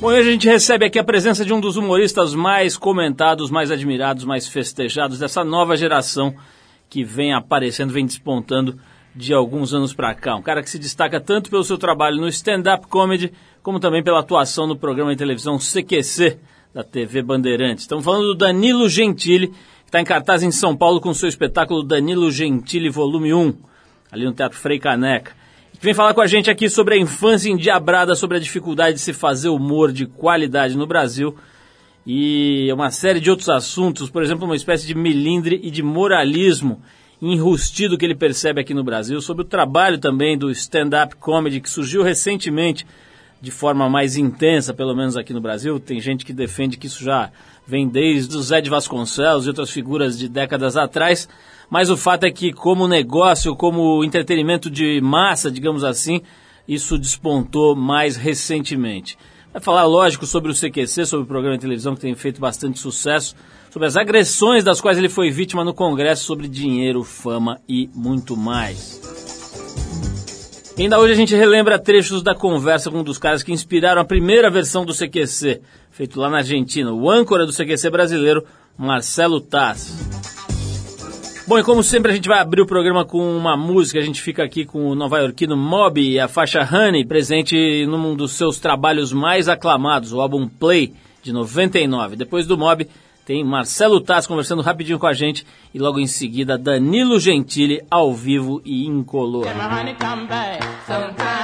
Bom, hoje a gente recebe aqui a presença de um dos humoristas mais comentados, mais admirados, mais festejados dessa nova geração que vem aparecendo, vem despontando de alguns anos para cá. Um cara que se destaca tanto pelo seu trabalho no stand-up comedy, como também pela atuação no programa de televisão CQC da TV Bandeirantes. Estamos falando do Danilo Gentili, que está em cartaz em São Paulo com seu espetáculo Danilo Gentili Volume 1, ali no Teatro Frei Caneca que vem falar com a gente aqui sobre a infância endiabrada, sobre a dificuldade de se fazer humor de qualidade no Brasil e uma série de outros assuntos, por exemplo, uma espécie de milindre e de moralismo enrustido que ele percebe aqui no Brasil, sobre o trabalho também do stand-up comedy que surgiu recentemente de forma mais intensa, pelo menos aqui no Brasil. Tem gente que defende que isso já vem desde o Zé de Vasconcelos e outras figuras de décadas atrás, mas o fato é que, como negócio, como entretenimento de massa, digamos assim, isso despontou mais recentemente. Vai falar, lógico, sobre o CQC, sobre o programa de televisão que tem feito bastante sucesso, sobre as agressões das quais ele foi vítima no Congresso, sobre dinheiro, fama e muito mais. E ainda hoje a gente relembra trechos da conversa com um dos caras que inspiraram a primeira versão do CQC, feito lá na Argentina, o âncora do CQC brasileiro, Marcelo Taz. Bom, e como sempre a gente vai abrir o programa com uma música, a gente fica aqui com o nova-iorquino Mob e a faixa Honey, presente num dos seus trabalhos mais aclamados, o álbum Play, de 99. Depois do Mob, tem Marcelo Taz conversando rapidinho com a gente e logo em seguida Danilo Gentili ao vivo e incolor. Sometime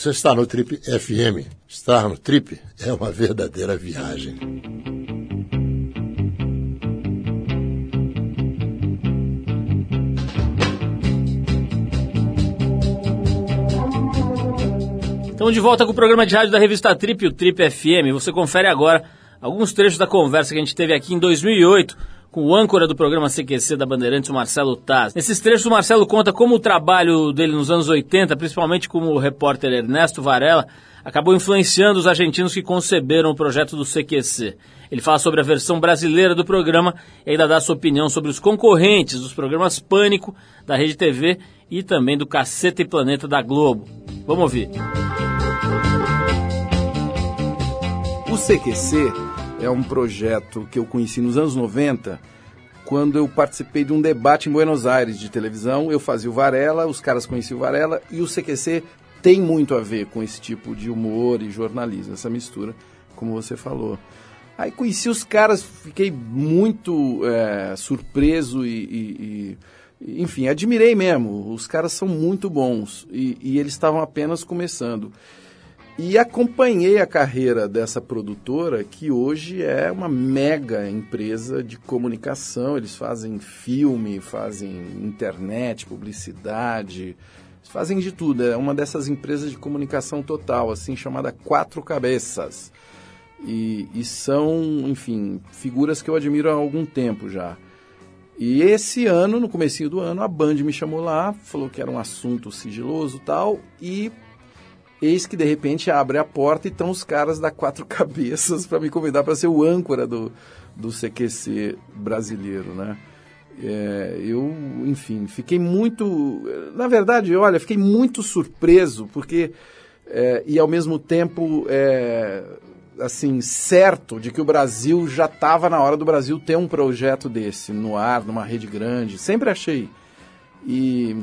você está no Trip FM. Estar no Trip é uma verdadeira viagem. Estamos de volta com o programa de rádio da revista Trip, o Trip FM. Você confere agora alguns trechos da conversa que a gente teve aqui em 2008 com o âncora do programa CQC da Bandeirantes, o Marcelo Taz. Nesses trechos, o Marcelo conta como o trabalho dele nos anos 80, principalmente como repórter Ernesto Varela, acabou influenciando os argentinos que conceberam o projeto do CQC. Ele fala sobre a versão brasileira do programa e ainda dá sua opinião sobre os concorrentes dos programas Pânico, da Rede TV e também do Caceta e Planeta da Globo. Vamos ouvir. O CQC é um projeto que eu conheci nos anos 90, quando eu participei de um debate em Buenos Aires de televisão. Eu fazia o Varela, os caras conheciam o Varela, e o CQC tem muito a ver com esse tipo de humor e jornalismo, essa mistura, como você falou. Aí conheci os caras, fiquei muito é, surpreso e, e, e, enfim, admirei mesmo. Os caras são muito bons e, e eles estavam apenas começando. E acompanhei a carreira dessa produtora, que hoje é uma mega empresa de comunicação. Eles fazem filme, fazem internet, publicidade, fazem de tudo. É uma dessas empresas de comunicação total, assim, chamada Quatro Cabeças. E, e são, enfim, figuras que eu admiro há algum tempo já. E esse ano, no comecinho do ano, a Band me chamou lá, falou que era um assunto sigiloso tal, e Eis que de repente abre a porta e estão os caras da quatro cabeças para me convidar para ser o âncora do, do CQC brasileiro, né? É, eu, enfim, fiquei muito. Na verdade, olha, fiquei muito surpreso, porque. É, e ao mesmo tempo, é, assim, certo de que o Brasil já estava na hora do Brasil ter um projeto desse no ar, numa rede grande. Sempre achei. E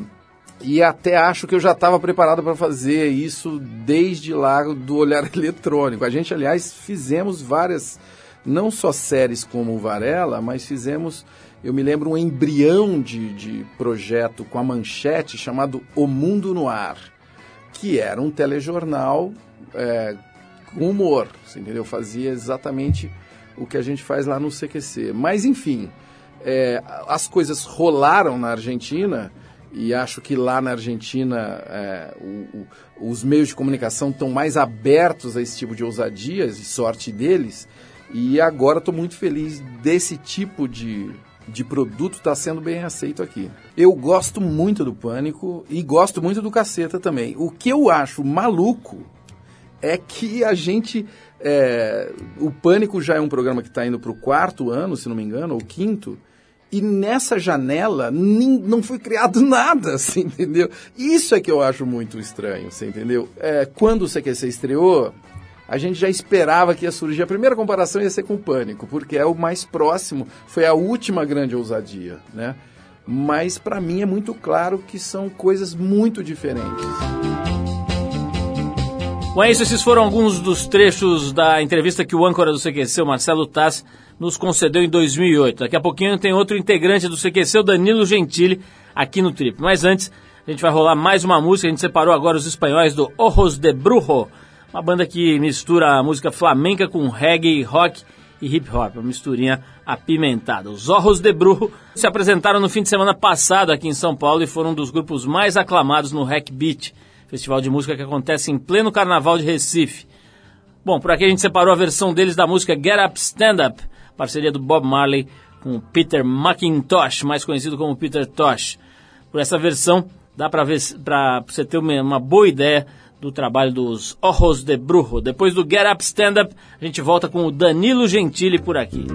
e até acho que eu já estava preparado para fazer isso desde lá do olhar eletrônico. A gente, aliás, fizemos várias, não só séries como Varela, mas fizemos, eu me lembro, um embrião de, de projeto com a manchete chamado O Mundo no Ar, que era um telejornal é, com humor, entendeu? Fazia exatamente o que a gente faz lá no CQC. Mas, enfim, é, as coisas rolaram na Argentina e acho que lá na Argentina é, o, o, os meios de comunicação estão mais abertos a esse tipo de ousadias e sorte deles. E agora estou muito feliz desse tipo de, de produto estar tá sendo bem aceito aqui. Eu gosto muito do Pânico e gosto muito do Caceta também. O que eu acho maluco é que a gente. É, o Pânico já é um programa que está indo para o quarto ano, se não me engano, ou quinto. E nessa janela não foi criado nada, assim, entendeu? Isso é que eu acho muito estranho, você entendeu? É, quando o CQC estreou, a gente já esperava que ia surgir. A primeira comparação ia ser com o Pânico, porque é o mais próximo, foi a última grande ousadia, né? Mas para mim é muito claro que são coisas muito diferentes. Bom, é isso. Esses foram alguns dos trechos da entrevista que o âncora do CQC, Marcelo Tass, nos concedeu em 2008. Daqui a pouquinho tem outro integrante do CQC, o Danilo Gentili, aqui no Trip. Mas antes, a gente vai rolar mais uma música. A gente separou agora os espanhóis do Ojos de Brujo, uma banda que mistura a música flamenca com reggae, rock e hip hop, uma misturinha apimentada. Os Ojos de Brujo se apresentaram no fim de semana passado aqui em São Paulo e foram um dos grupos mais aclamados no Hack Beat festival de música que acontece em pleno carnaval de Recife. Bom, por aqui a gente separou a versão deles da música Get Up Stand Up, parceria do Bob Marley com Peter McIntosh, mais conhecido como Peter Tosh. Por essa versão, dá para você ter uma, uma, boa ideia do trabalho dos Ojos de Brujo. Depois do Get Up Stand Up, a gente volta com o Danilo Gentili por aqui.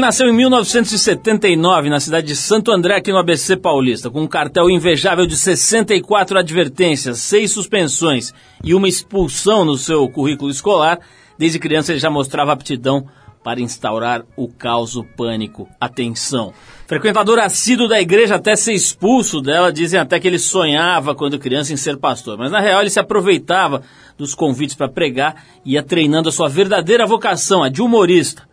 Ele nasceu em 1979 na cidade de Santo André, aqui no ABC Paulista, com um cartel invejável de 64 advertências, seis suspensões e uma expulsão no seu currículo escolar. Desde criança ele já mostrava aptidão para instaurar o caos, o pânico, a tensão. Frequentador assíduo da igreja até ser expulso dela, dizem até que ele sonhava quando criança em ser pastor, mas na real ele se aproveitava dos convites para pregar e ia treinando a sua verdadeira vocação, a de humorista.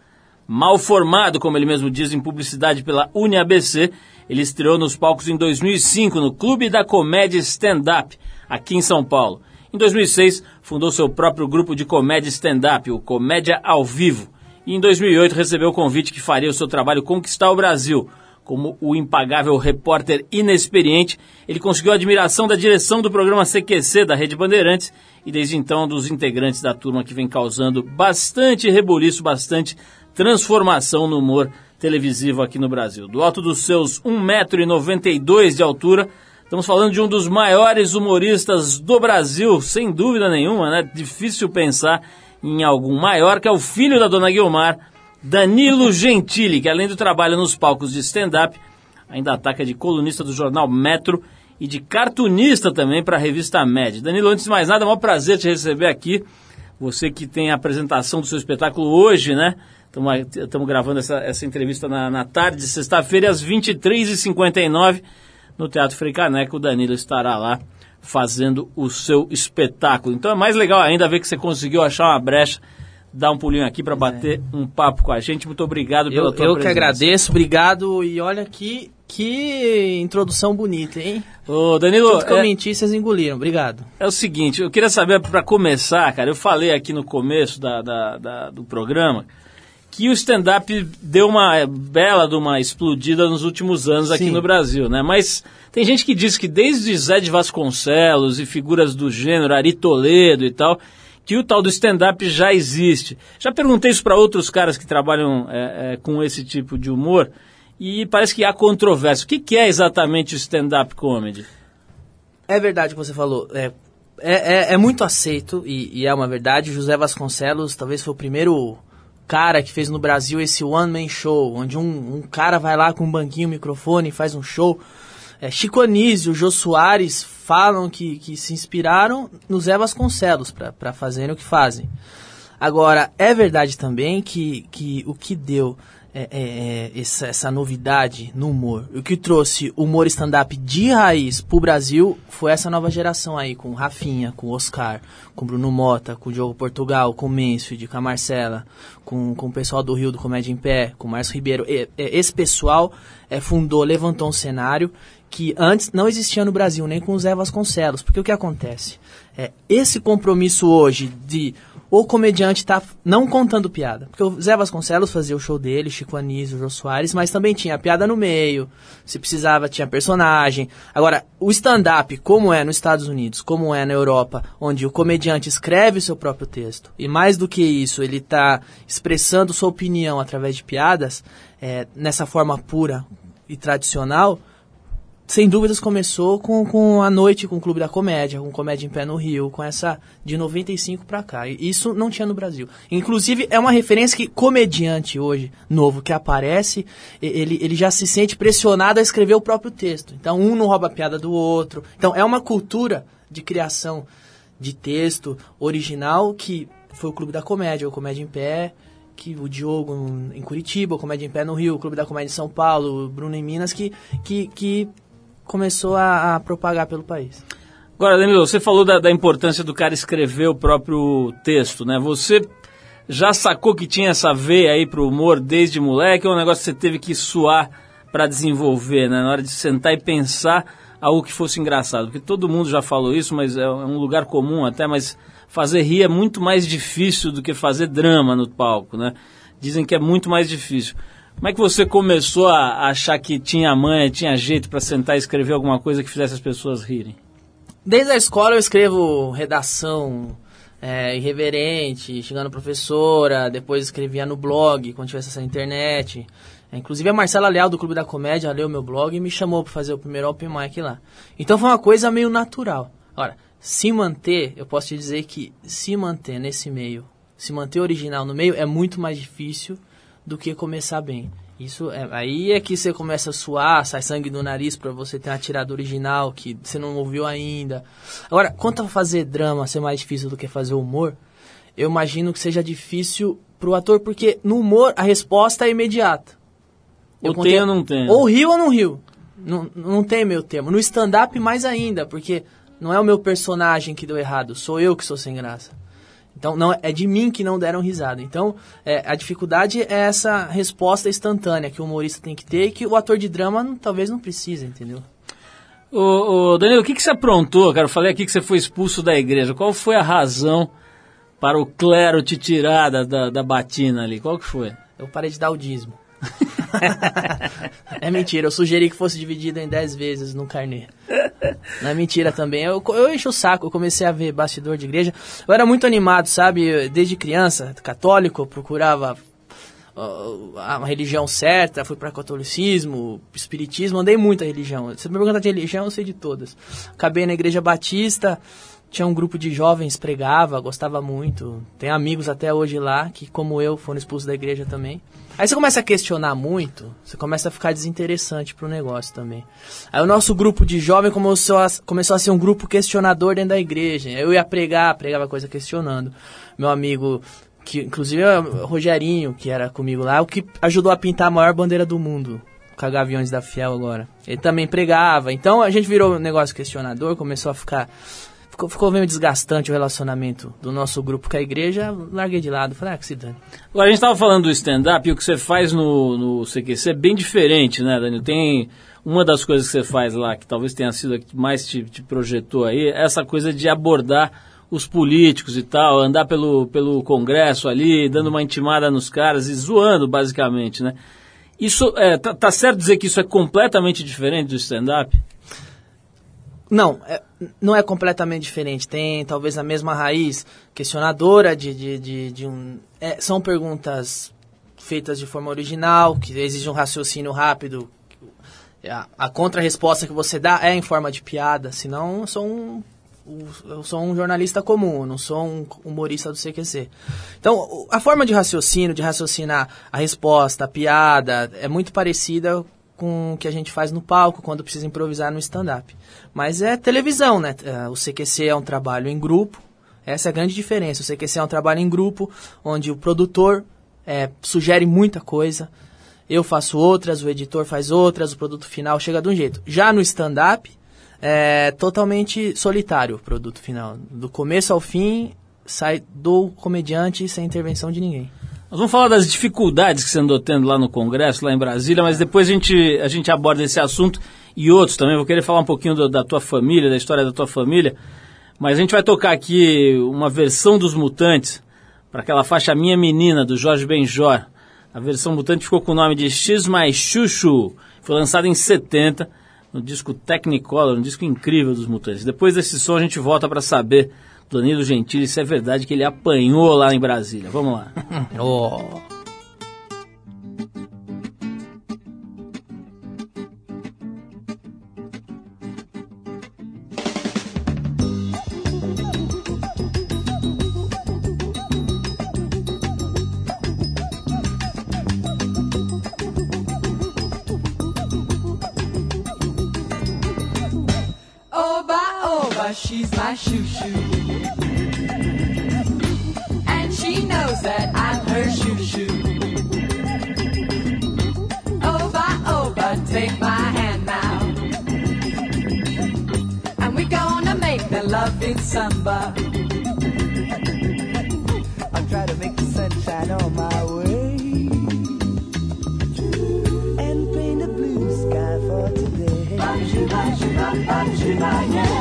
Mal formado, como ele mesmo diz em publicidade pela UniABC, ele estreou nos palcos em 2005 no Clube da Comédia Stand Up, aqui em São Paulo. Em 2006, fundou seu próprio grupo de comédia stand-up, o Comédia ao Vivo. E em 2008 recebeu o convite que faria o seu trabalho conquistar o Brasil. Como o impagável repórter inexperiente, ele conseguiu a admiração da direção do programa CQC da Rede Bandeirantes e desde então dos integrantes da turma que vem causando bastante rebuliço, bastante transformação no humor televisivo aqui no Brasil. Do alto dos seus 1,92m de altura, estamos falando de um dos maiores humoristas do Brasil, sem dúvida nenhuma, né? Difícil pensar em algum maior, que é o filho da dona Guilmar, Danilo Gentili, que além do trabalho nos palcos de stand-up, ainda ataca de colunista do jornal Metro e de cartunista também para a revista Med. Danilo, antes de mais nada, é um prazer te receber aqui. Você que tem a apresentação do seu espetáculo hoje, né? Estamos gravando essa, essa entrevista na, na tarde de sexta-feira, às 23h59, no Teatro Frei Caneca. O Danilo estará lá fazendo o seu espetáculo. Então é mais legal ainda ver que você conseguiu achar uma brecha, dar um pulinho aqui para bater um papo com a gente. Muito obrigado pela Eu, tua eu presença. que agradeço, obrigado. E olha que, que introdução bonita, hein? Ô, Danilo, Tudo que eu é, menti, vocês engoliram. Obrigado. é o seguinte, eu queria saber, para começar, cara, eu falei aqui no começo da, da- da- do programa que o stand-up deu uma bela de uma explodida nos últimos anos aqui Sim. no Brasil, né? Mas tem gente que diz que desde Zé de Vasconcelos e figuras do gênero, Ari Toledo e tal, que o tal do stand-up já existe. Já perguntei isso para outros caras que trabalham é, é, com esse tipo de humor e parece que há controvérsia. O que, que é exatamente o stand-up comedy? É verdade o que você falou. É, é, é- é muito aceito e, e é uma verdade. José Vasconcelos talvez foi o primeiro cara que fez no Brasil esse one-man show, onde um, um cara vai lá com um banquinho, um microfone e faz um show. É, Chico Anísio, Jô Soares falam que, que se inspiraram no Zé Vasconcelos para fazerem o que fazem. Agora, é verdade também que, que o que deu é, é, é, essa, essa novidade no humor. O que trouxe o humor stand-up de raiz pro Brasil foi essa nova geração aí, com Rafinha, com Oscar, com Bruno Mota, com Diogo Portugal, com Mansfield, com a Marcela, com, com o pessoal do Rio do Comédia em Pé, com o Márcio Ribeiro. E- esse pessoal é, fundou, levantou um cenário que antes não existia no Brasil, nem com o Zé Vasconcelos. Porque o que acontece? É, esse compromisso hoje de o comediante tá não contando piada. Porque o Zé Vasconcelos fazia o show dele, Chico Anísio, Jô Soares, mas também tinha piada no meio, se precisava tinha personagem. Agora, o stand-up, como é nos Estados Unidos, como é na Europa, onde o comediante escreve o seu próprio texto, e mais do que isso, ele está expressando sua opinião através de piadas, é, nessa forma pura e tradicional, sem dúvidas começou com, com a noite com o Clube da Comédia, com Comédia em Pé no Rio, com essa de 95 pra cá. Isso não tinha no Brasil. Inclusive, é uma referência que comediante hoje, novo, que aparece, ele, ele já se sente pressionado a escrever o próprio texto. Então, um não rouba a piada do outro. Então, é uma cultura de criação de texto original que foi o Clube da Comédia, o Comédia em Pé, que o Diogo em Curitiba, o Comédia em Pé no Rio, o Clube da Comédia em São Paulo, o Bruno em Minas, que, que, que começou a, a propagar pelo país. Agora, Danilo, você falou da, da importância do cara escrever o próprio texto, né? Você já sacou que tinha essa veia aí pro humor desde moleque ou é um negócio que você teve que suar para desenvolver, né? Na hora de sentar e pensar algo que fosse engraçado. Porque todo mundo já falou isso, mas é um lugar comum até, mas fazer rir é muito mais difícil do que fazer drama no palco, né? Dizem que é muito mais difícil. Como é que você começou a achar que tinha manha, tinha jeito para sentar e escrever alguma coisa que fizesse as pessoas rirem? Desde a escola eu escrevo redação é, irreverente, chegando professora, depois escrevia no blog, quando tivesse essa internet. É, inclusive a Marcela Leal do Clube da Comédia leu meu blog e me chamou para fazer o primeiro open mic lá. Então foi uma coisa meio natural. Ora, se manter, eu posso te dizer que se manter nesse meio, se manter original no meio é muito mais difícil do que começar bem. Isso é, aí é que você começa a suar, sai sangue do nariz pra você ter uma tirada original que você não ouviu ainda. Agora, quanto a fazer drama ser mais difícil do que fazer humor, eu imagino que seja difícil pro ator, porque no humor a resposta é imediata. Ou Eu contei- tem ou não tem? Ou riu ou não riu. Não, não tem meu termo. No stand-up, mais ainda, porque não é o meu personagem que deu errado, sou eu que sou sem graça. Então, não é de mim que não deram risada. Então, é, a dificuldade é essa resposta instantânea que o humorista tem que ter e que o ator de drama não- talvez não precise, entendeu? Ô, ô, Danilo, o que, que você aprontou, cara? Eu falei aqui que você foi expulso da igreja. Qual foi a razão para o clero te tirar da, da, da batina ali? Qual que foi? Eu parei de dar o dízimo. é mentira, eu sugeri que fosse dividido em 10 vezes no carnê. Não é mentira também. Eu, eu encho o saco, eu comecei a ver bastidor de igreja. Eu era muito animado, sabe? Desde criança, católico, procurava a religião certa, fui para catolicismo, espiritismo, andei muito a religião. Se me perguntar de religião, eu sei de todas. Acabei na igreja batista, tinha um grupo de jovens, pregava, gostava muito. Tem amigos até hoje lá que, como eu, foram expulsos da igreja também. Aí você começa a questionar muito, você começa a ficar desinteressante pro negócio também. Aí o nosso grupo de jovem começou a, começou a ser um grupo questionador dentro da igreja. Eu ia pregar, pregava coisa questionando. Meu amigo, que inclusive é o Rogerinho, que era comigo lá, o que ajudou a pintar a maior bandeira do mundo, com Gaviões da Fiel agora. Ele também pregava. Então a gente virou um negócio questionador, começou a ficar ficou, ficou meio desgastante o relacionamento do nosso grupo com a igreja, larguei de lado, falei, ah, que se dane. Agora, a gente estava falando do stand-up e o que você faz no, no CQC é bem diferente, né, Danilo? Tem uma das coisas que você faz lá, que talvez tenha sido a que mais te, te projetou aí, é essa coisa de abordar os políticos e tal, andar pelo, pelo Congresso ali, dando uma intimada nos caras e zoando, basicamente, né? Isso, é, tá, tá certo dizer que isso é completamente diferente do stand-up? Não, é, não é completamente diferente. Tem talvez a mesma raiz questionadora de, de, de, de um. é, são perguntas feitas de forma original, que exigem um raciocínio rápido. A, a contra-resposta que você dá é em forma de piada, senão eu sou um. Eu sou um jornalista comum, não sou um humorista do CQC. Então, a forma de raciocínio, de raciocinar a resposta, a piada, é muito parecida com o que a gente faz no palco quando precisa improvisar no stand-up. Mas é televisão, né? Eh, O CQC é um trabalho em grupo. Essa é a grande diferença. O CQC é um trabalho em grupo, onde o produtor eh, sugere muita coisa. eu faço outras, o editor faz outras, o produto final chega de um jeito. Já no stand-up, é totalmente solitário o produto final. Do começo ao fim, sai do comediante sem intervenção de ninguém. Nós vamos falar das dificuldades que você andou tendo lá no Congresso, lá em Brasília, mas depois a gente, a gente aborda esse assunto e outros também. Vou querer falar um pouquinho do- da tua família, da história da tua família. Mas a gente vai tocar aqui uma versão dos Mutantes, para aquela faixa Minha Menina, do Jorge Benjor. A versão Mutante ficou com o nome de X mais Chuchu. Foi lançada em 70, no disco Technicolor, um disco incrível dos Mutantes. Depois desse som a gente volta para saber, Danilo Gentili, se é verdade que ele apanhou lá em Brasília. Vamos lá. Oh. Oba, oba, she's my shoo shoo. That I'm her shoo shoo. Oba, oba, take my hand now. And we're gonna make the love in samba. I'll try to make the sunshine on my way and paint a blue sky for today. You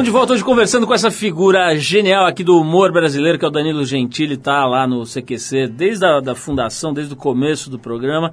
Estamos de volta hoje conversando com essa figura genial aqui do humor brasileiro, que é o Danilo Gentili, tá lá no CQC desde a da fundação, desde o começo do programa,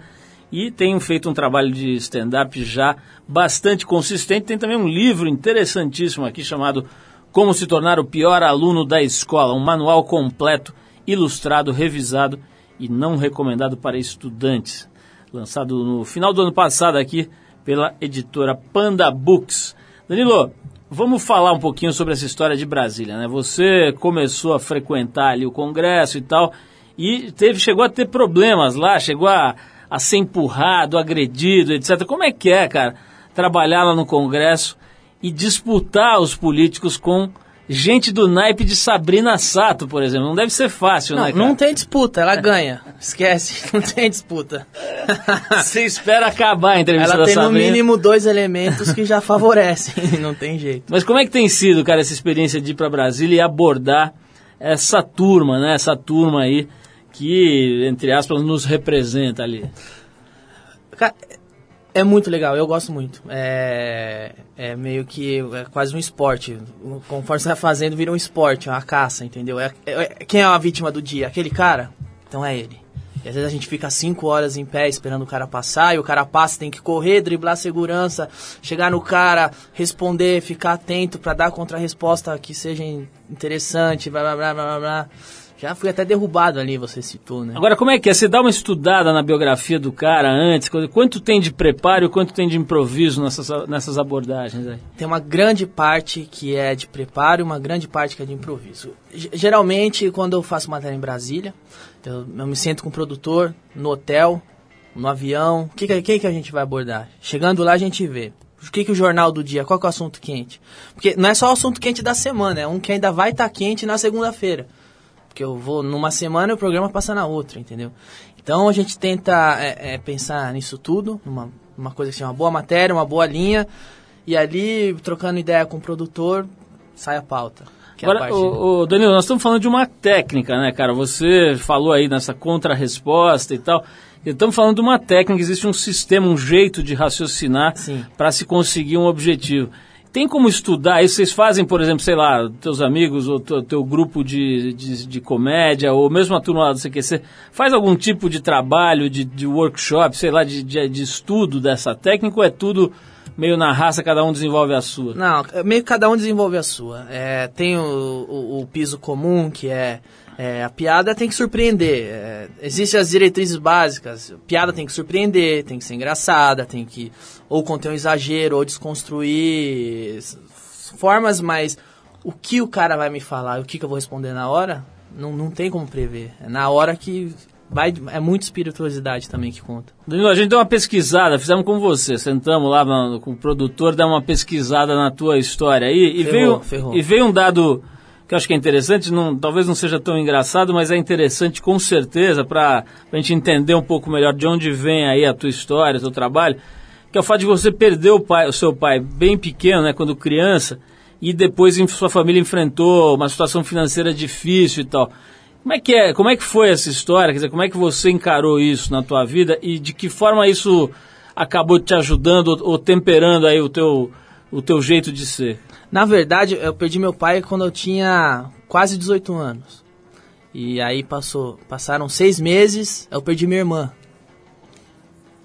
e tem feito um trabalho de stand-up já bastante consistente. Tem também um livro interessantíssimo aqui chamado Como se tornar o pior aluno da escola, um manual completo, ilustrado, revisado e não recomendado para estudantes. Lançado no final do ano passado aqui pela editora Panda Books. Danilo, vamos falar um pouquinho sobre essa história de Brasília, né? Você começou a frequentar ali o Congresso e tal, e teve, chegou a ter problemas lá, chegou a, a ser empurrado, agredido, etc. Como é que é, cara, trabalhar lá no Congresso e disputar os políticos com gente do naipe de Sabrina Sato, por exemplo? Não deve ser fácil, Não, né, cara? não tem disputa, ela ganha. Esquece, não tem disputa. Você espera acabar a entrevista ela da tem no Sabrina. mínimo dois elementos que já favorecem, não tem jeito. Mas como é que tem sido, cara, essa experiência de ir para Brasília e abordar essa turma, né? Essa turma aí que, entre aspas, nos representa ali. Cara, é muito legal, eu gosto muito. É, é meio que é quase um esporte. Conforme você vai fazendo, vira um esporte, uma caça, entendeu? É, é- é- quem é a vítima do dia? Aquele cara? Então é ele. E às vezes a gente fica cinco horas em pé esperando o cara passar, e o cara passa, tem que correr, driblar a segurança, chegar no cara, responder, ficar atento pra dar contra-resposta que seja in- interessante, blá blá blá blá, blá. Já fui até derrubado ali, você citou, né? Agora, como é que é? Você dá uma estudada na biografia do cara antes? Quanto- tem de preparo e quanto tem de improviso nessas, nessas abordagens aí? Tem uma grande parte que é de preparo e uma grande parte que é de improviso. G- Geralmente, quando eu faço matéria em Brasília, eu, eu me sento com o produtor no hotel, no avião. O que, que, que a gente vai abordar? Chegando lá, a gente vê. O que, que o jornal do dia, qual é o assunto quente? Porque não é só o assunto quente da semana, é um que ainda vai estar quente na segunda-feira. Porque eu vou numa semana e o programa passa na outra, entendeu? Então a gente tenta é, é, pensar nisso tudo, numa uma coisa que chama boa matéria, uma boa linha, e ali, trocando ideia com o produtor, sai a pauta. é Agora, parte- ô, ô, Danilo, nós estamos falando de uma técnica, né, cara? Você falou aí nessa contra-resposta e tal. Estamos falando de uma técnica, existe um sistema, um jeito de raciocinar para se conseguir um objetivo. Tem como estudar isso? Vocês fazem, por exemplo, sei lá, teus amigos ou teu, teu grupo de, de, de comédia, ou mesmo a turma lá do CQC, faz algum tipo de trabalho, de, de workshop, sei lá, de, de, de estudo dessa técnica, ou é tudo meio na raça, cada um desenvolve a sua? Não, meio que cada um desenvolve a sua. É, tem o, o- o piso comum, que é, é, a piada tem que surpreender. É, Existem as diretrizes básicas. Piada tem que surpreender, tem que ser engraçada, tem que ou conter um exagero, ou desconstruir formas, mas o que o cara vai me falar, o que, que eu vou responder na hora, não, não tem como prever. É na hora que vai, é muita espirituosidade também que conta. Danilo, a gente deu uma pesquisada, fizemos com você, sentamos lá com o produtor, deu uma pesquisada na tua história aí e, Ferrou, veio, ferrou. e veio um dado que eu acho que é interessante, não, talvez não seja tão engraçado, mas é interessante com certeza para a gente entender um pouco melhor de onde vem aí a tua história, o teu trabalho, que é o fato de você perder o, pai, o seu pai bem pequeno, né, quando criança, e depois sua família enfrentou uma situação financeira difícil e tal. Como é que é? Como é que foi essa história? Quer dizer, como é que você encarou isso na tua vida e de que forma isso acabou te ajudando ou, temperando aí o teu, o teu jeito de ser? Na verdade, eu perdi meu pai quando eu tinha quase 18 anos. E aí passou, passaram seis meses, eu perdi minha irmã.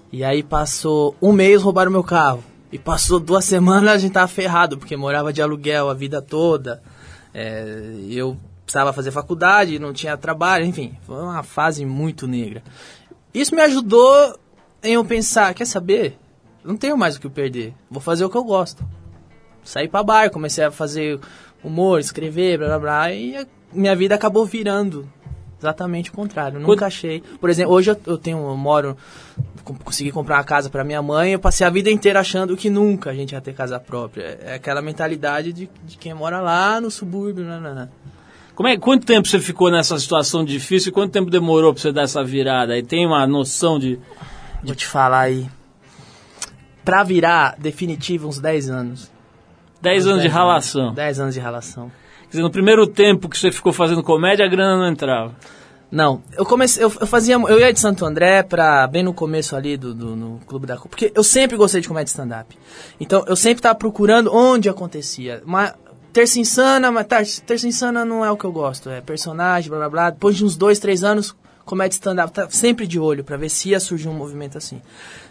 E aí passou um mês, roubaram meu carro. E passou duas semanas, a gente tava ferrado, porque morava de aluguel a vida toda. É, eu precisava fazer faculdade, não tinha trabalho, enfim, foi uma fase muito negra. Isso me ajudou em eu pensar, quer saber? Não tenho mais o que perder, vou fazer o que eu gosto saí pra bar, comecei a fazer humor, escrever, blá blá blá, e minha vida acabou virando exatamente o contrário. Nunca achei. Por exemplo, hoje eu, eu tenho, eu moro, consegui comprar uma casa pra minha mãe, eu passei a vida inteira achando que nunca a gente ia ter casa própria. É aquela mentalidade de, de quem mora lá no subúrbio, né, né, né. Como é, quanto tempo você ficou nessa situação difícil e quanto tempo demorou para você dar essa virada? E tem uma noção de. Vou te falar aí. Pra virar definitivo, uns 10 anos. 10 anos de ralação. 10 anos de ralação. Quer dizer, no primeiro tempo que você ficou fazendo comédia, a grana não entrava. Não, eu comecei, eu, eu fazia, eu ia de Santo André pra, bem no começo ali do, do no Clube da Copa, porque eu sempre gostei de comédia stand-up. Então, eu sempre tava procurando onde acontecia. Uma Terça Insana, mas tá, Terça Insana não é o que eu gosto, é personagem, blá blá blá. Depois de uns dois, três anos, comédia stand-up, tá sempre de olho pra ver se ia surgir um movimento assim.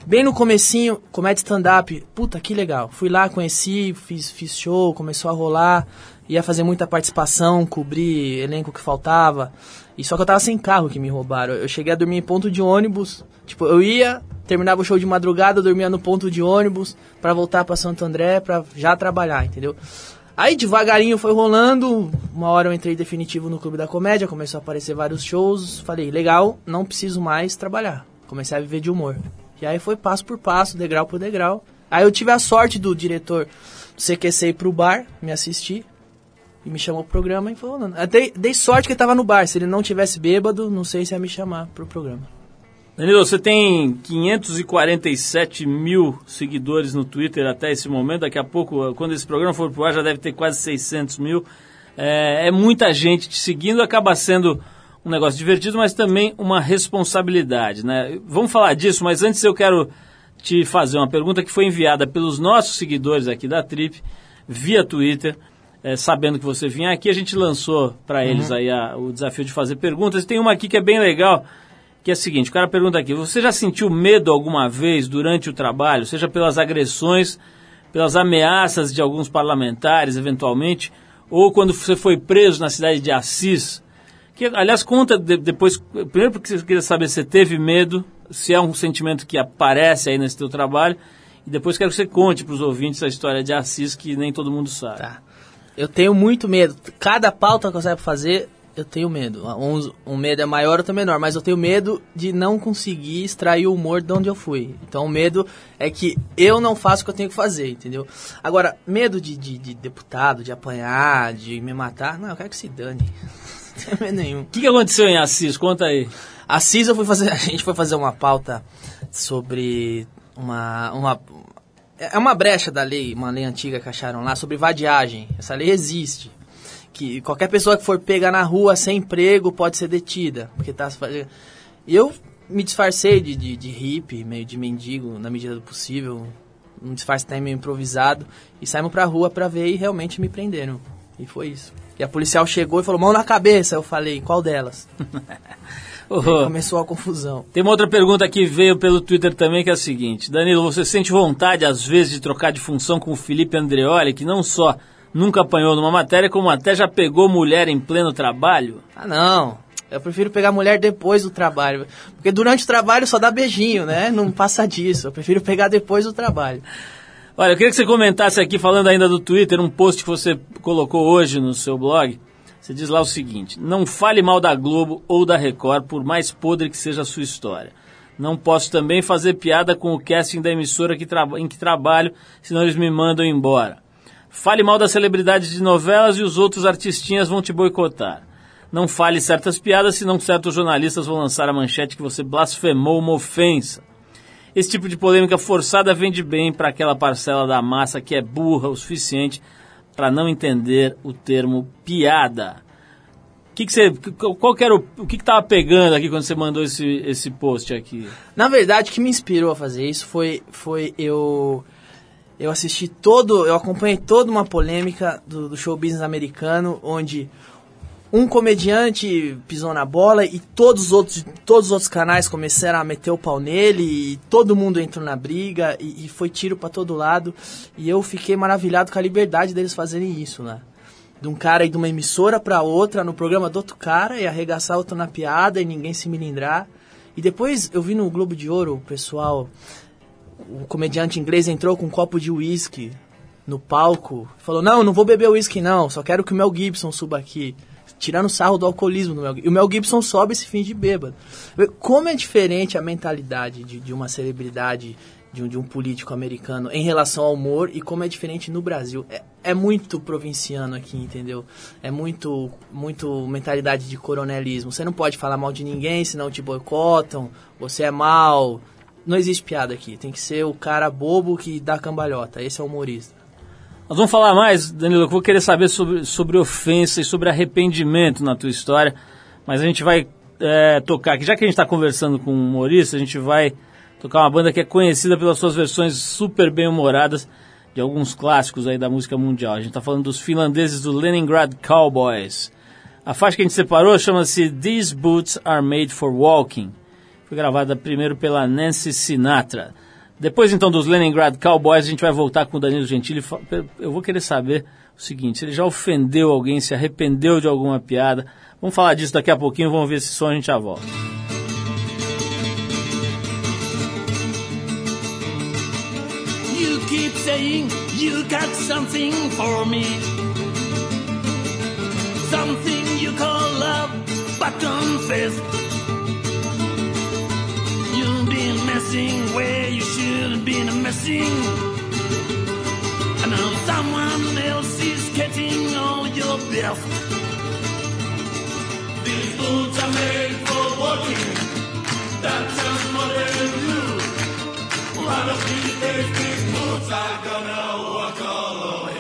Bem no comecinho, comédia stand-up, puta, que legal. Fui lá, conheci, fiz, fiz show, começou a rolar, ia fazer muita participação, cobrir elenco que faltava. E só que eu tava sem carro que me roubaram. Eu cheguei a dormir em ponto de ônibus. Tipo, eu ia, terminava o show de madrugada, dormia no ponto de ônibus pra voltar pra Santo André pra já trabalhar, entendeu? Aí devagarinho foi rolando, uma hora eu entrei definitivo no Clube da Comédia, começou a aparecer vários shows, falei, legal, não preciso mais trabalhar. Comecei a viver de humor. E aí foi passo por passo, degrau por degrau. Aí eu tive a sorte do diretor CQC ir pro bar, me assistir, e me chamou pro programa e falou, dei, dei sorte que ele tava no bar, se ele não tivesse bêbado, não sei se ia me chamar pro programa. Danilo, você tem 547 mil seguidores no Twitter até esse momento. Daqui a pouco, quando esse programa for pro ar, já deve ter quase 600 mil. É, é muita gente te seguindo, acaba sendo um negócio divertido, mas também uma responsabilidade, né? Vamos falar disso, mas antes eu quero te fazer uma pergunta que foi enviada pelos nossos seguidores aqui da Trip, via Twitter. É, sabendo que você vinha aqui, a gente lançou para eles aí a- o desafio de fazer perguntas. E tem uma aqui que é bem legal, que é o seguinte, o cara pergunta aqui, você já sentiu medo alguma vez durante o trabalho, seja pelas agressões, pelas ameaças de alguns parlamentares, eventualmente, ou quando você foi preso na cidade de Assis? Que, aliás, conta de- depois, primeiro porque eu queria saber se você teve medo, se é um sentimento que aparece aí nesse teu trabalho, e depois quero que você conte para os ouvintes a história de Assis, que nem todo mundo sabe. Tá. Eu tenho muito medo. Cada pauta que eu saio fazer, eu tenho medo. Um, um medo é maior, outro é menor. Mas eu tenho medo de não conseguir extrair o humor de onde eu fui. Então o medo é que eu não faço o que eu tenho que fazer, entendeu? Agora, medo de, de, de deputado, de apanhar, de me matar, não, eu quero que se dane. Não tenho medo nenhum. O que, que aconteceu em Assis? Conta aí. Assis eu fui fazer, a gente foi fazer uma pauta sobre uma, uma é uma brecha da lei, uma lei antiga que acharam lá sobre vadiagem. Essa lei existe. Que qualquer pessoa que for pega na rua sem emprego pode ser detida, porque tá. Eu me disfarcei de, de, de hippie, meio de mendigo na medida do possível, um disfarce até meio improvisado e saímos pra rua pra ver e realmente me prenderam. E foi isso. E a policial chegou e falou: "Mão na cabeça". Eu falei: "Qual delas?" Ô, Começou a confusão. Tem uma outra pergunta que veio pelo Twitter também, que é a seguinte. Danilo, você sente vontade, às vezes, de trocar de função com o Felipe Andreoli, que não só nunca apanhou numa matéria, como até já pegou mulher em pleno trabalho? Ah, não. Eu prefiro pegar mulher depois do trabalho. Porque durante o trabalho só dá beijinho, né? Não passa disso. Eu prefiro pegar depois do trabalho. Olha, eu queria que você comentasse aqui, falando ainda do Twitter, um post que você colocou hoje no seu blog. Você diz lá o seguinte: Não fale mal da Globo ou da Record, por mais podre que seja a sua história. Não posso também fazer piada com o casting da emissora que em que trabalho, senão eles me mandam embora. Fale mal das celebridades de novelas e os outros artistinhas vão te boicotar. Não fale certas piadas, senão certos jornalistas vão lançar a manchete que você blasfemou uma ofensa. Esse tipo de polêmica forçada vende bem para aquela parcela da massa que é burra o suficiente para não entender o termo piada. Que que você, qual que era o, o que estava pegando aqui quando você mandou esse, esse post aqui? Na verdade, o que me inspirou a fazer isso foi, foi eu eu assisti todo, eu acompanhei toda uma polêmica do, do show business americano, onde um comediante pisou na bola e todos os outros, todos os outros canais começaram a meter o pau nele e todo mundo entrou na briga e, e foi tiro pra todo lado. E eu fiquei maravilhado com a liberdade deles fazerem isso, né? De um cara ir de uma emissora pra outra no programa do outro cara e arregaçar outro na piada e ninguém se milindrar. E depois eu vi no Globo de Ouro o pessoal, o comediante inglês entrou com um copo de uísque no palco, falou: Não, não vou beber uísque não, só quero que o Mel Gibson suba aqui. Tirando sarro do alcoolismo do Mel Gibson. E o Mel Gibson sobe esse fim de bêbado. Como é diferente a mentalidade de, de uma celebridade, de um, de um político americano em relação ao humor e como é diferente no Brasil. É, é muito provinciano aqui, entendeu? É muito, muito mentalidade de coronelismo. Você não pode falar mal de ninguém, senão te boicotam, você é mal. Não existe piada aqui. Tem que ser o cara bobo que dá cambalhota. Esse é o humorista. Nós vamos falar mais, Danilo, eu vou querer saber sobre, sobre ofensa e sobre arrependimento na tua história, mas a gente vai é, tocar aqui, já que a gente está conversando com um humorista, a gente vai tocar uma banda que é conhecida pelas suas versões super bem-humoradas de alguns clássicos aí da música mundial. A gente está falando dos finlandeses do Leningrad Cowboys. A faixa que a gente separou chama-se These Boots Are Made for Walking. Foi gravada primeiro pela Nancy Sinatra. Depois então dos Leningrad Cowboys, a gente vai voltar com o Danilo Gentili. Eu vou querer saber o seguinte: se ele já ofendeu alguém, se arrependeu de alguma piada. Vamos falar disso daqui a pouquinho, vamos ver esse som a gente já volta. You keep saying you got something for me. Something you call love, but confess. Messing where you should have been messing. And now someone else is getting all your best. These boots are made for walking. That's what they do. One of these days, these boots are gonna walk all over.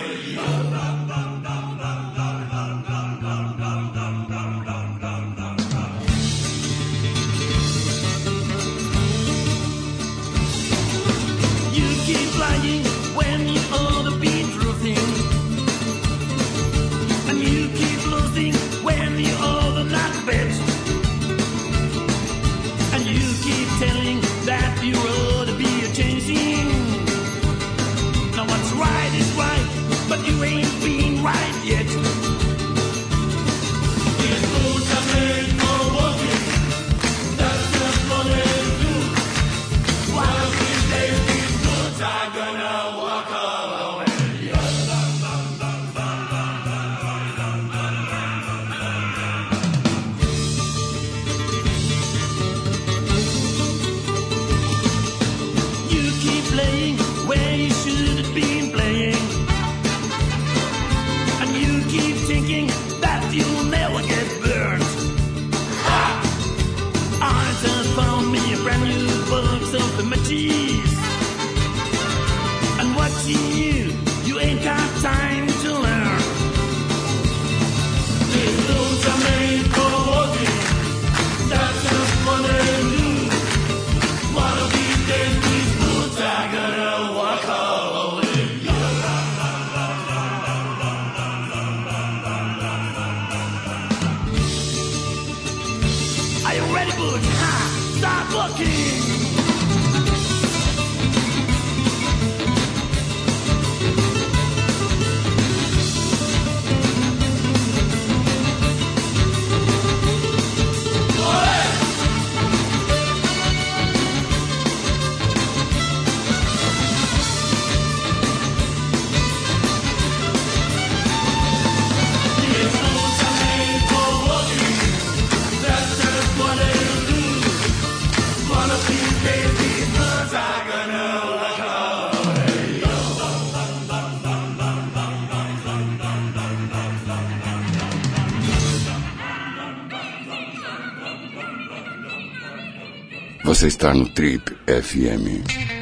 Você está no Trip FM.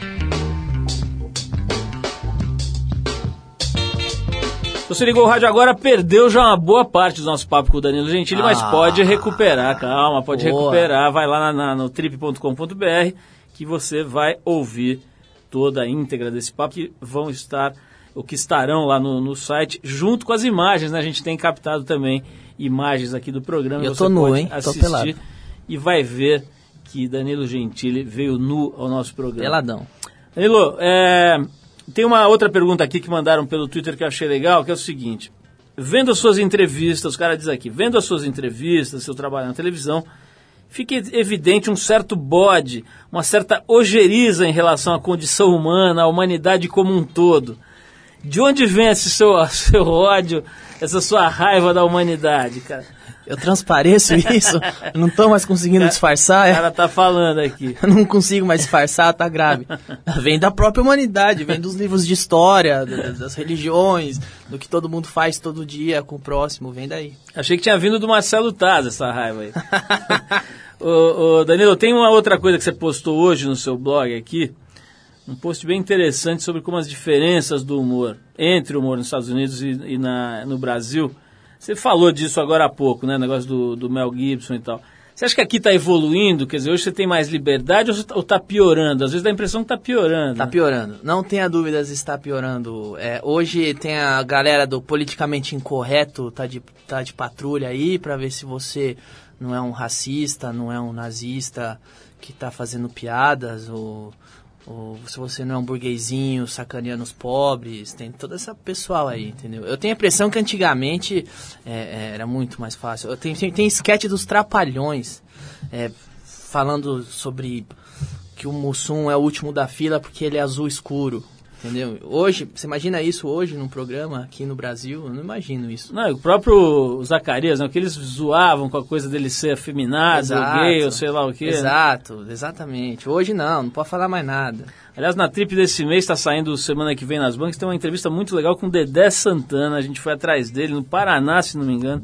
Você ligou o rádio agora, perdeu já uma boa parte do nosso papo com o Danilo Gentili, mas Ah. pode recuperar, calma, pode Boa. recuperar. Vai lá na, na- no trip.com.br que você vai ouvir toda a íntegra desse papo, que vão estar, o que estarão lá no, no site, junto com as imagens, né? A gente tem captado também imagens aqui do programa. Eu você tô nu, pode hein? Tô Assistir pelado. E vai ver que Danilo Gentili veio nu ao nosso programa. Peladão. Danilo, é, tem uma outra pergunta aqui que mandaram pelo Twitter que eu achei legal, que é o seguinte. Vendo as suas entrevistas, os caras dizem aqui, vendo as suas entrevistas, seu trabalho na televisão, fica evidente um certo bode, uma certa ojeriza em relação à condição humana, à humanidade como um todo. De onde vem esse seu, seu ódio, essa sua raiva da humanidade, cara? Eu transpareço isso, não tô mais conseguindo disfarçar, O cara tá falando aqui. Não consigo mais disfarçar, tá grave. Vem da própria humanidade, vem dos livros de história, da- das religiões, do que todo mundo faz todo dia com o próximo, vem daí. Achei que tinha vindo do Marcelo Taz essa raiva aí. ô, ô, Danilo, tem uma outra coisa que você postou hoje no seu blog aqui. Um post bem interessante sobre como as diferenças do humor entre o humor nos Estados Unidos e, e na, no Brasil. Você falou disso agora há pouco, né? Negócio do, do Mel Gibson e tal. Você acha que aqui está evoluindo? Quer dizer, hoje você tem mais liberdade ou está piorando? Às vezes dá a impressão que está piorando. Tá né? piorando. Não tenha dúvidas, está piorando. É, hoje tem a galera do politicamente incorreto, tá de, tá de patrulha aí pra ver se você não é um racista, não é um nazista que tá fazendo piadas, ou, ou se você não é um burguesinho sacaneando os pobres. Tem todo esse pessoal aí, entendeu? Eu tenho a impressão que antigamente é, é, era muito mais fácil. Tenho, tem, tem sketch dos Trapalhões é, falando sobre que o Mussum é o último da fila porque ele é azul escuro. Entendeu? Hoje, você imagina isso hoje num programa aqui no Brasil? Eu não imagino isso. Não, o próprio Zacarias, né, que eles zoavam com a coisa dele ser afeminado, ou gay, ou sei lá o quê. Exato, exatamente. Hoje não, não pode falar mais nada. Aliás, na trip desse mês, está saindo semana que vem nas bancas, tem uma entrevista muito legal com o Dedé Santana. A gente foi atrás dele no Paraná, se não me engano,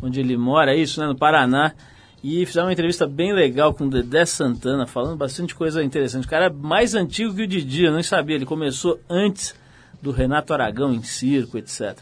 onde ele mora, é isso, né? No Paraná. E fizeram uma entrevista bem legal com o Dedé Santana, falando bastante coisa interessante. O cara é mais antigo que o Didi, eu nem sabia. Ele começou antes do Renato Aragão em circo, etc.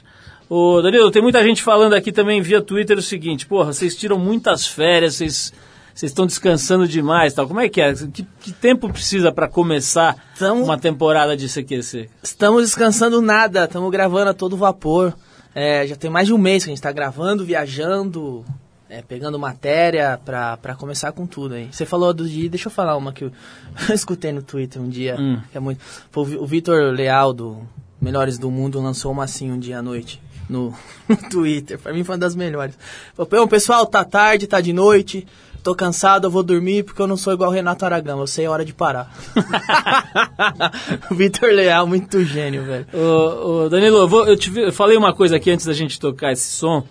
Ô, Danilo, tem muita gente falando aqui também via Twitter o seguinte: porra, vocês tiram muitas férias, vocês. Vocês estão descansando demais, tal. Como é que é? Que, que tempo precisa para começar uma temporada de CQC? Estamos descansando nada, estamos gravando a todo vapor. É, já tem mais de um mês que a gente está gravando, viajando, é, pegando matéria pra, pra começar com tudo aí. Você falou do dia, deixa eu falar uma que eu, eu escutei no Twitter um dia, Hum. que é muito. Foi o Vi- o Vitor Leal do Melhores do Mundo lançou uma assim um dia à noite no, no Twitter. Pra mim foi uma das melhores. Falou, "Pô, pessoal, tá tarde, tá de noite. Tô cansado, eu vou dormir porque eu não sou igual o Renato Aragão, eu sei a hora de parar. o Vitor Leal, muito gênio, velho. Ô, ô, Danilo, eu, vou- eu te eu falei uma coisa aqui antes da gente tocar esse som,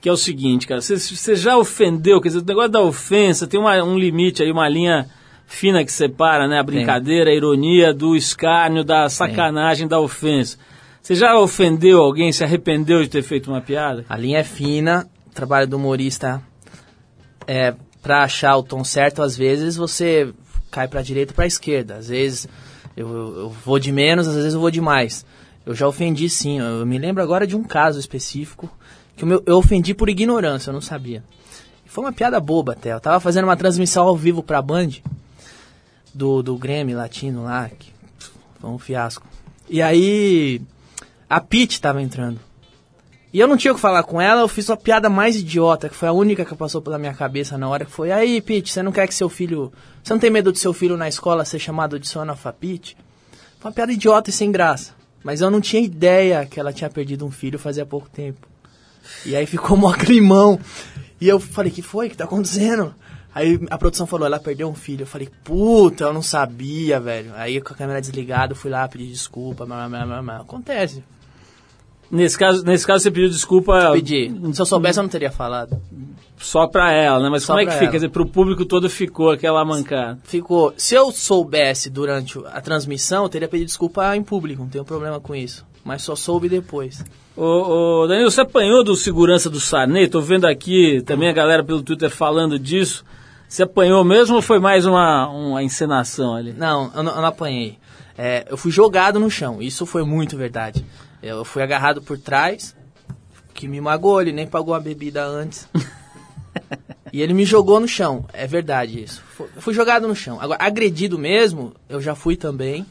que é o seguinte, cara, você- já ofendeu, quer dizer, o negócio da ofensa tem uma- um limite aí, uma linha fina que separa, né, a brincadeira, a ironia do escárnio, da sacanagem, da ofensa. Você já ofendeu alguém, se arrependeu de ter feito uma piada? A linha é fina, o trabalho do humorista é para achar o tom certo, às vezes você cai para direita ou para esquerda. Às vezes eu, eu vou de menos, às vezes eu vou de mais. Eu já ofendi sim, eu me lembro agora de um caso específico que eu ofendi por ignorância, eu não sabia. Foi uma piada boba até. Eu tava fazendo uma transmissão ao vivo pra Band do, do Grêmio latino lá, que foi um fiasco. E aí a Pete tava entrando. E eu não tinha o que falar com ela, eu fiz uma piada mais idiota, que foi a única que passou pela minha cabeça na hora, que foi, aí, Pete, você não quer que seu filho... Você não tem medo de seu filho na escola ser chamado de seu analfabete? Foi uma piada idiota e sem graça. Mas eu não tinha ideia que ela tinha perdido um filho fazia pouco tempo. E aí ficou mó climão. E eu falei, que foi? que tá acontecendo? Aí a produção falou, ela perdeu um filho. Eu falei, puta, eu não sabia, velho. Aí com a câmera desligada, eu fui lá pedir desculpa. Blá, blá, blá, blá, blá. Acontece. Nesse caso, nesse caso você pediu desculpa Pedi. Se eu soubesse, eu não teria falado. só pra ela, né? Mas Só como é que fica? ela. Quer dizer, pro público todo ficou aquela mancada. Ficou. Se eu soubesse durante a transmissão, eu teria pedido desculpa em público. Não tenho problema com isso. Mas só soube depois. Ô, ô, Danilo, você apanhou do segurança do Sarney? Tô vendo aqui também a galera pelo Twitter falando disso. Você apanhou mesmo ou foi mais uma, uma encenação ali? Não, eu não, eu não apanhei. É, eu fui jogado no chão. Isso foi muito verdade. Eu fui agarrado por trás, que me magoou, ele nem pagou a bebida antes. e ele me jogou no chão. É verdade isso. Eu fui jogado no chão. Agora, agredido mesmo, eu já fui também.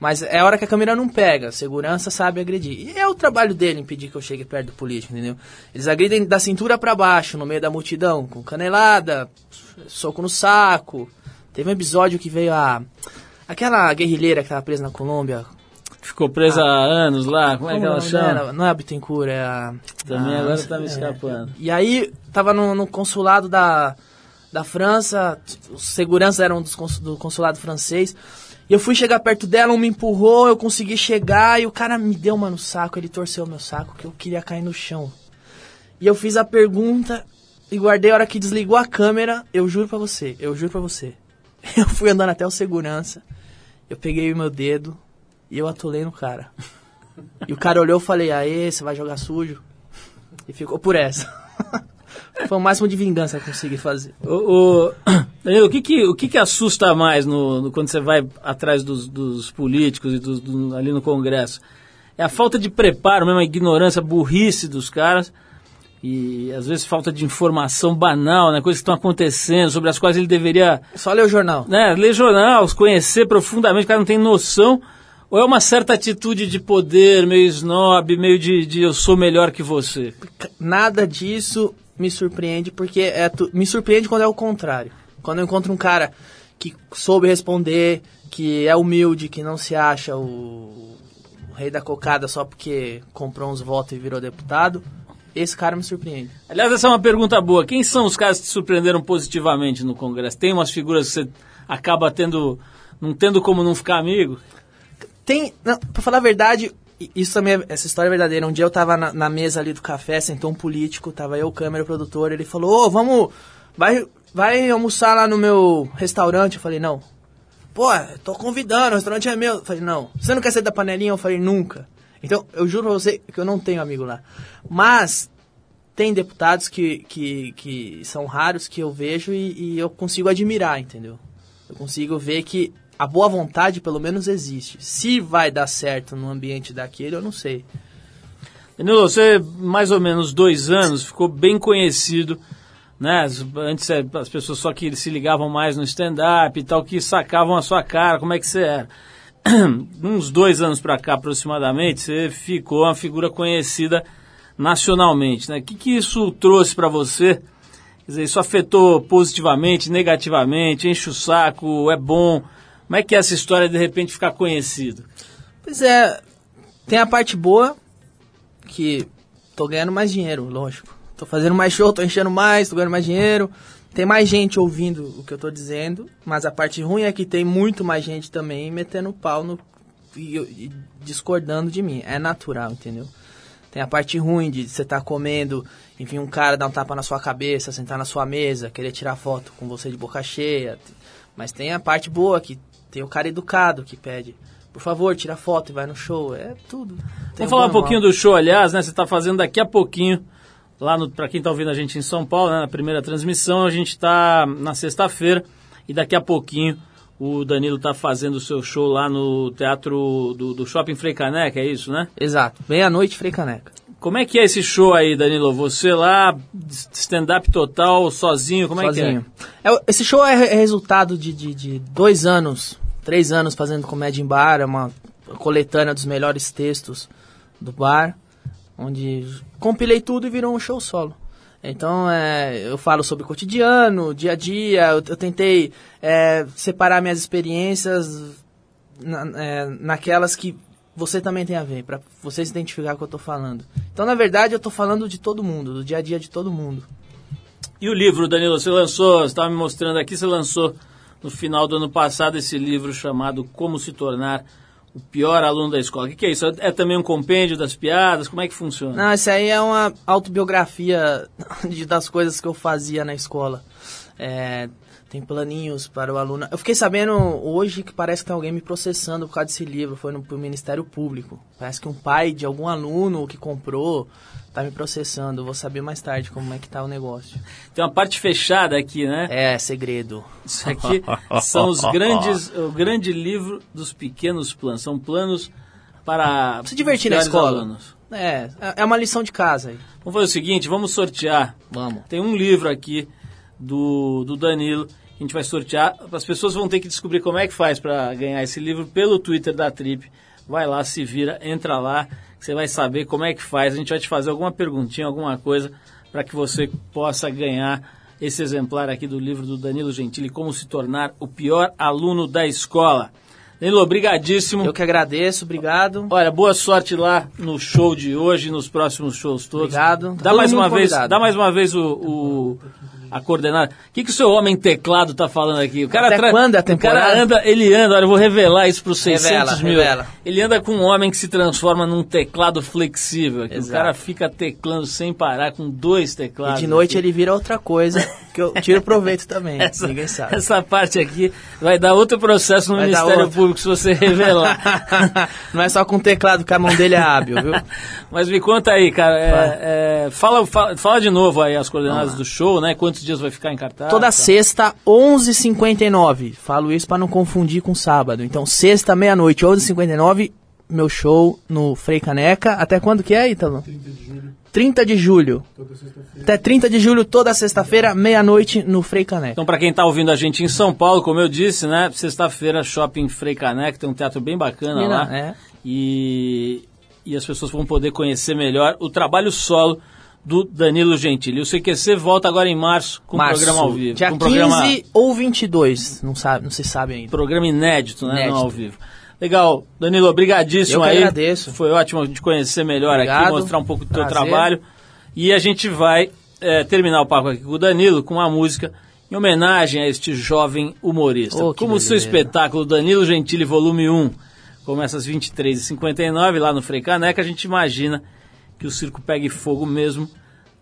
Mas é a hora que a câmera não pega. A segurança sabe agredir. E é o trabalho dele impedir que eu chegue perto do político, entendeu? Eles agridem da cintura pra baixo, no meio da multidão, com canelada, soco no saco. Teve um episódio que veio a. Aquela guerrilheira que tava presa na Colômbia. Ficou presa há anos lá, como é que Como ela chama? Não é a Bittencourt, é a. Também a- agora tá me é. escapando. E aí, tava no, no consulado da, da França, os seguranças eram do consulado francês. E eu fui chegar perto dela, um me empurrou, eu consegui chegar e o cara me deu uma no saco, ele torceu meu saco que eu queria cair no chão. E eu fiz a pergunta e guardei a hora que desligou a câmera, eu juro pra você, eu juro pra você. Eu fui andando até o segurança, eu peguei o meu dedo e eu atolei no cara. E o cara olhou e falei, aê, você vai jogar sujo? E ficou por essa. Foi o máximo de vingança que eu consegui fazer. Ô, Danilo, o que que, o que que assusta mais no, no- quando você vai atrás dos, dos políticos e dos- do- ali no Congresso? É a falta de preparo, mesmo a ignorância, a burrice dos caras e às vezes falta de informação banal, né, coisas que estão acontecendo, sobre as quais ele deveria Só ler o jornal. né, ler jornal, conhecer profundamente, o cara não tem noção, ou é uma certa atitude de poder, meio snob, meio de, de eu sou melhor que você? Nada disso me surpreende, porque é tu- me surpreende quando é o contrário. Quando eu encontro um cara que soube responder, que é humilde, que não se acha o, o rei da cocada só porque comprou uns votos e virou deputado, esse cara me surpreende. Aliás, essa é uma pergunta boa. Quem são os caras que te surpreenderam positivamente no Congresso? Tem umas figuras que você acaba tendo, não tendo como não ficar amigo? Tem, não, pra falar a verdade, isso também, é- essa história é verdadeira. Um dia eu tava na, na mesa ali do café, sentou um político, tava eu, câmera, o produtor, ele falou, ô, vamos, vai, vai almoçar lá no meu restaurante? Eu falei, não. Pô, tô convidando, o restaurante é meu. Eu falei, não. Você não quer sair da panelinha? Eu falei, nunca. Então, eu juro pra você que eu não tenho amigo lá. Mas, tem deputados que, que, que são raros que eu vejo e, e eu consigo admirar, entendeu? Eu consigo ver que a boa vontade pelo menos existe. Se vai dar certo no ambiente daquele, eu não sei. Danilo, você, mais ou menos dois anos, ficou bem conhecido, né? Antes eh, as pessoas só que se ligavam mais no stand-up e tal, que sacavam a sua cara, como é que você era. Uns dois anos pra cá, aproximadamente, você ficou uma figura conhecida nacionalmente, né? O que, que isso trouxe pra você? Quer dizer, isso afetou positivamente, negativamente, enche o saco, é bom? Como é que é essa história de repente ficar conhecido? Pois é, tem a parte boa, que tô ganhando mais dinheiro, lógico. Tô fazendo mais show, tô enchendo mais, tô ganhando mais dinheiro. Tem mais gente ouvindo o que eu tô dizendo, mas a parte ruim é que tem muito mais gente também metendo pau no, e, e discordando de mim. É natural, entendeu? Tem a parte ruim de você estar comendo, enfim, um cara dar um tapa na sua cabeça, sentar na sua mesa, querer tirar foto com você de boca cheia. Mas tem a parte boa, que tem o cara educado que pede, por favor, tira foto e vai no show. É tudo. Tem Vamos falar um pouquinho do show, aliás, né? Você está fazendo daqui a pouquinho, lá para quem está ouvindo a gente em São Paulo, né, na primeira transmissão, a gente está na sexta-feira e daqui a pouquinho o Danilo está fazendo o seu show lá no teatro do, do Shopping Frei Caneca, é isso, né? Exato. Meia-noite, Frei Caneca. Como é que é esse show aí, Danilo? Você lá, stand-up total, sozinho, como sozinho. é que é? É, Esse show é, é resultado de, de, de dois anos, três anos fazendo comédia em bar, é uma coletânea dos melhores textos do bar, onde compilei tudo e virou um show solo. Então, é, eu falo sobre o cotidiano, dia a dia, eu, eu tentei é, separar minhas experiências na- é, naquelas que você também tem a ver, pra você se identificar com o que eu tô falando. Então, na verdade, eu tô falando de todo mundo, do dia a dia de todo mundo. E o livro, Danilo, você lançou, você estava me mostrando aqui, você lançou no final do ano passado esse livro chamado Como se tornar o pior aluno da escola. O que, que é isso? É também um compêndio das piadas? Como é que funciona? Não, isso aí é uma autobiografia de- das coisas que eu fazia na escola. É, tem planinhos para o aluno. Eu fiquei sabendo hoje que parece que tem alguém me processando por causa desse livro. Foi no Ministério Público. Parece que um pai de algum aluno que comprou tá me processando. Vou saber mais tarde como é que tá o negócio. Tem uma parte fechada aqui, né? É, segredo. Isso aqui são os grandes, o grande livro dos pequenos planos. São planos para Se divertir na escola. alunos. É, é uma lição de casa aí. Vamos fazer o seguinte, vamos sortear. Vamos. Tem um livro aqui do, do Danilo que a gente vai sortear. As pessoas vão ter que descobrir como é que faz para ganhar esse livro pelo Twitter da Trip. Vai lá, se vira, entra lá, você vai saber como é que faz. A gente vai te fazer alguma perguntinha, alguma coisa, para que você possa ganhar esse exemplar aqui do livro do Danilo Gentili, Como se tornar o pior aluno da escola. Danilo, obrigadíssimo. Eu que agradeço, obrigado. Olha, boa sorte lá no show de hoje nos próximos shows todos. Obrigado. Dá todo mais uma vez, dá mais uma vez o, o- a coordenada. O que, que o seu homem teclado tá falando aqui? O cara Até tra- quando é a O cara temporada? anda, ele anda, olha, eu vou revelar isso para os 600 Revela, mil. revela. Ele anda com um homem que se transforma num teclado flexível. aqui. O cara fica teclando sem parar com dois E teclados. de noite aqui. ele vira outra coisa, que eu tiro proveito também. Essa, Ninguém sabe. essa parte aqui vai dar outro processo no Vai Ministério. Público se você revelar. Não é só com teclado que a mão dele é hábil, viu? Mas me conta aí, cara. é, é, fala, fala, fala de novo aí as coordenadas do show, né? Quantos dias vai ficar em cartaz? Toda tá? sexta, 11h59. Falo isso pra não confundir com sábado. Então, sexta, meia-noite, 11h59, meu show no Frei Caneca. Até quando que é, Ítalo? 30 de julho. Até 30 de julho, toda sexta-feira, meia-noite, no Frei Caneca. Então, para quem tá ouvindo a gente em São Paulo, como eu disse, né? Sexta-feira, Shopping Frei Caneca, tem um teatro bem bacana Menina, lá. é. E, e as pessoas vão poder conhecer melhor o trabalho solo do Danilo Gentili. O CQC volta agora em março com o programa ao vivo. Dia com um 15 programa, ou 22, não, sabe, não se sabe ainda. programa inédito, né? Inédito. Não ao vivo. Legal. Danilo, obrigadíssimo Eu aí. agradeço. Foi ótimo a gente conhecer melhor aqui, Obrigado. mostrar um pouco do teu Prazer. trabalho. E a gente vai eh, terminar o papo aqui com o Danilo com uma música em homenagem a este jovem humorista. Oh, Como o seu espetáculo Danilo Gentili Volume 1 começa às 23h59 lá no Frei Caneca, a gente imagina que o circo pegue fogo mesmo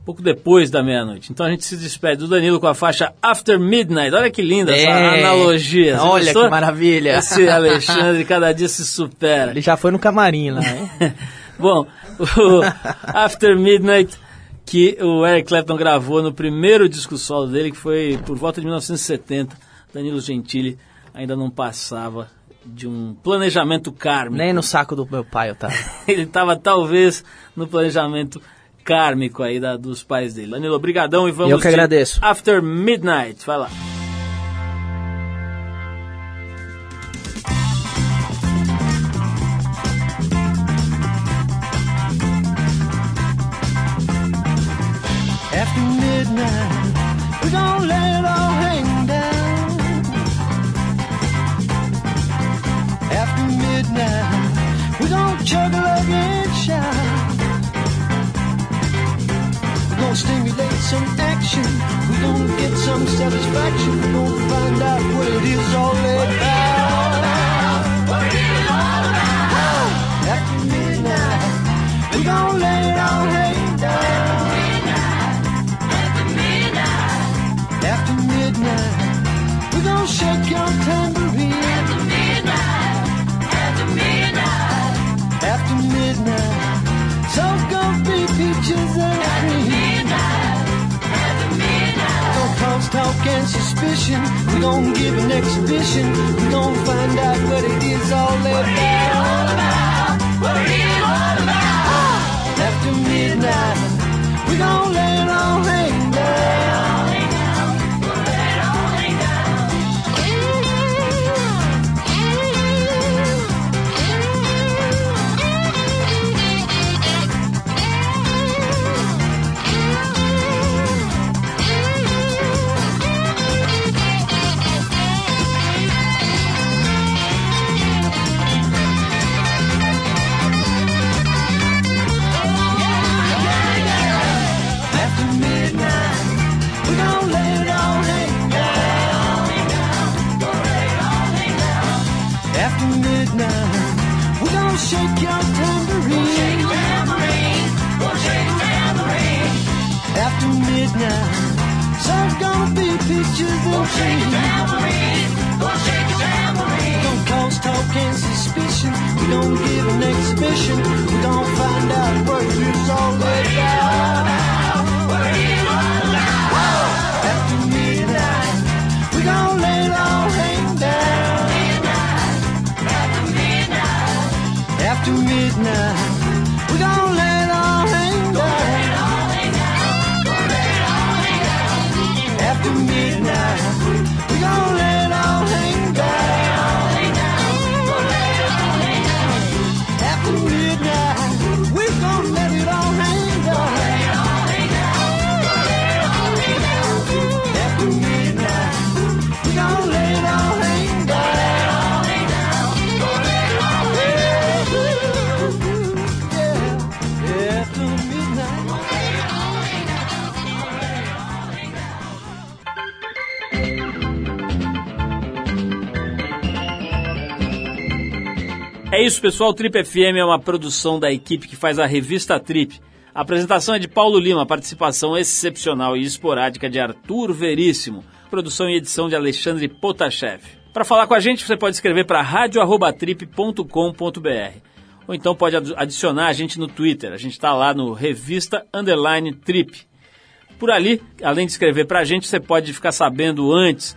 pouco depois da meia-noite. Então a gente se despede do Danilo com a faixa After Midnight. Olha que linda essa É. analogia. Você Olha gostou? que maravilha. Esse Alexandre cada dia se supera. Ele já foi no camarim lá, hein? Bom, o After Midnight, que o Eric Clapton gravou no primeiro disco solo dele, que foi por volta de 1970. Danilo Gentili ainda não passava de um planejamento kármico. Nem no saco do meu pai eu tava. Ele estava talvez no planejamento kármico aí da, dos pais dele. Danilo, obrigadão e vamos Eu que de agradeço. After Midnight, vai lá. After midnight, we're gonna let it all We're gonna stimulate some action. We're gonna get some satisfaction. We're gonna find out what it is all about. After midnight, we're gonna let it all hang down. After midnight, we're gonna shake your tambourine. Suspicion. We're gonna give an exhibition. We're gonna find out what it is all about. What it is all about. After midnight, we're gonna let shake your tambourine. go Shake your tambourine. go shake your tambourine. After midnight, there's gonna be pictures and Gonna shake tambourine. go shake your tambourine. Don't cause talk and suspicion. We don't give an exhibition. We don't find out what it's all about. What it's all about. What it's all about. After midnight, we gon' lay it all hang down. After midnight, we gon' lay isso, pessoal. Trip FM é uma produção da equipe que faz a revista Trip. A apresentação é de Paulo Lima, participação excepcional e esporádica de Arthur Veríssimo, produção e edição de Alexandre Potashev. Para falar com a gente, você pode escrever para radio@trip.com.br ou então pode adicionar a gente no Twitter. A gente está lá no Revista Underline Trip. Por ali, além de escrever para a gente, você pode ficar sabendo antes